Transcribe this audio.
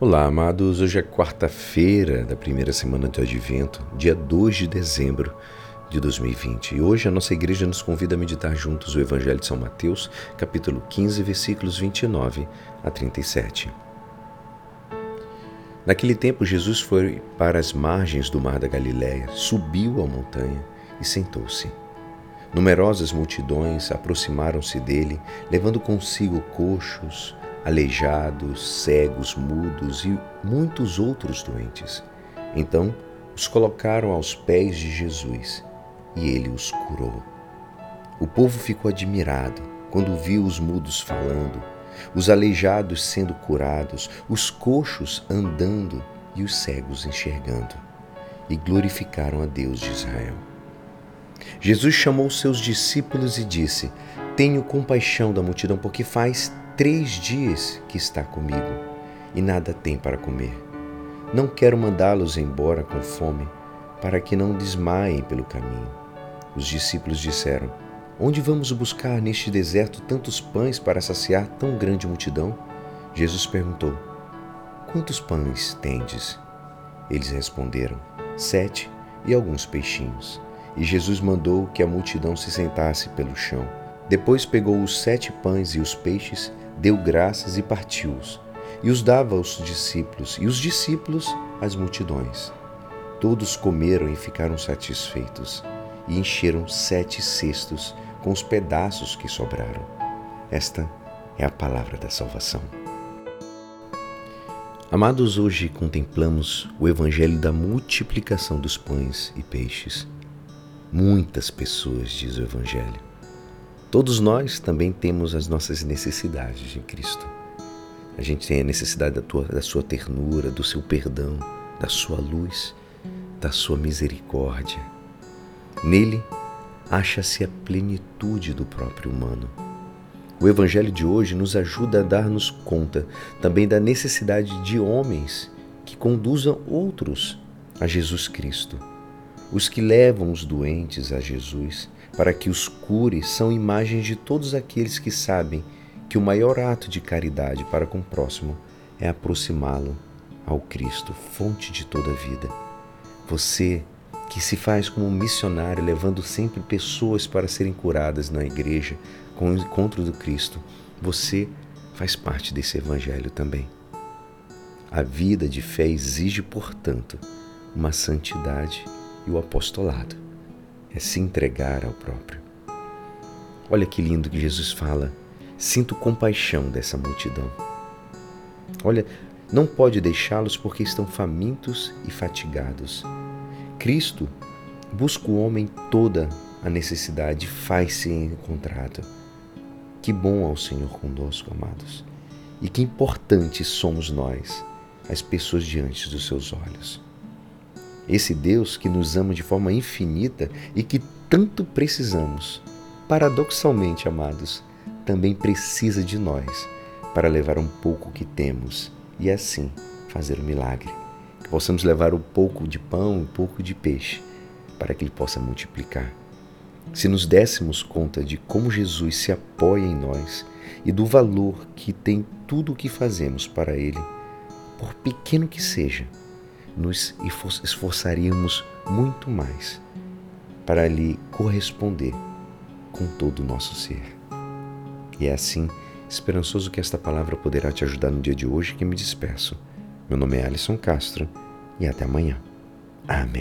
Olá, amados. Hoje é quarta-feira da primeira semana do Advento, dia 2 de dezembro de 2020. E hoje a nossa igreja nos convida a meditar juntos o Evangelho de São Mateus, capítulo 15, versículos 29 a 37. Naquele tempo, Jesus foi para as margens do mar da Galiléia, subiu a montanha e sentou-se. Numerosas multidões aproximaram-se dele, levando consigo coxos, aleijados, cegos, mudos e muitos outros doentes. Então os colocaram aos pés de Jesus e ele os curou. O povo ficou admirado quando viu os mudos falando, os aleijados sendo curados, os coxos andando e os cegos enxergando, e glorificaram a Deus de Israel. Jesus chamou seus discípulos e disse: Tenho compaixão da multidão, porque faz três dias que está comigo e nada tem para comer. Não quero mandá-los embora com fome, para que não desmaiem pelo caminho. Os discípulos disseram: Onde vamos buscar neste deserto tantos pães para saciar tão grande multidão? Jesus perguntou: Quantos pães tendes? Eles responderam: Sete e alguns peixinhos. E Jesus mandou que a multidão se sentasse pelo chão. Depois pegou os sete pães e os peixes, deu graças e partiu-os, e os dava aos discípulos, e os discípulos às multidões. Todos comeram e ficaram satisfeitos, e encheram sete cestos com os pedaços que sobraram. Esta é a palavra da salvação. Amados, hoje contemplamos o evangelho da multiplicação dos pães e peixes. Muitas pessoas, diz o evangelho Todos nós também temos as nossas necessidades em Cristo. A gente tem a necessidade da, tua, da sua ternura, do seu perdão, da sua luz, da sua misericórdia. Nele acha-se a plenitude do próprio humano. O Evangelho de hoje nos ajuda a dar-nos conta também da necessidade de homens que conduzam outros a Jesus Cristo os que levam os doentes a Jesus para que os cure são imagens de todos aqueles que sabem que o maior ato de caridade para com o próximo é aproximá-lo ao Cristo, fonte de toda a vida. Você que se faz como um missionário, levando sempre pessoas para serem curadas na igreja com o encontro do Cristo, você faz parte desse evangelho também. A vida de fé exige, portanto, uma santidade e o apostolado é se entregar ao próprio. Olha que lindo que Jesus fala: sinto compaixão dessa multidão. Olha, não pode deixá-los porque estão famintos e fatigados. Cristo busca o homem toda a necessidade faz-se encontrado. Que bom ao Senhor conosco, amados. E que importantes somos nós, as pessoas diante dos seus olhos. Esse Deus que nos ama de forma infinita e que tanto precisamos, paradoxalmente, amados, também precisa de nós para levar um pouco que temos e assim fazer o um milagre. Que possamos levar um pouco de pão, um pouco de peixe, para que ele possa multiplicar. Se nos dessemos conta de como Jesus se apoia em nós e do valor que tem tudo o que fazemos para Ele, por pequeno que seja, nos esforçaríamos muito mais para lhe corresponder com todo o nosso ser. E é assim, esperançoso que esta palavra poderá te ajudar no dia de hoje que me despeço. Meu nome é Alisson Castro e até amanhã. Amém.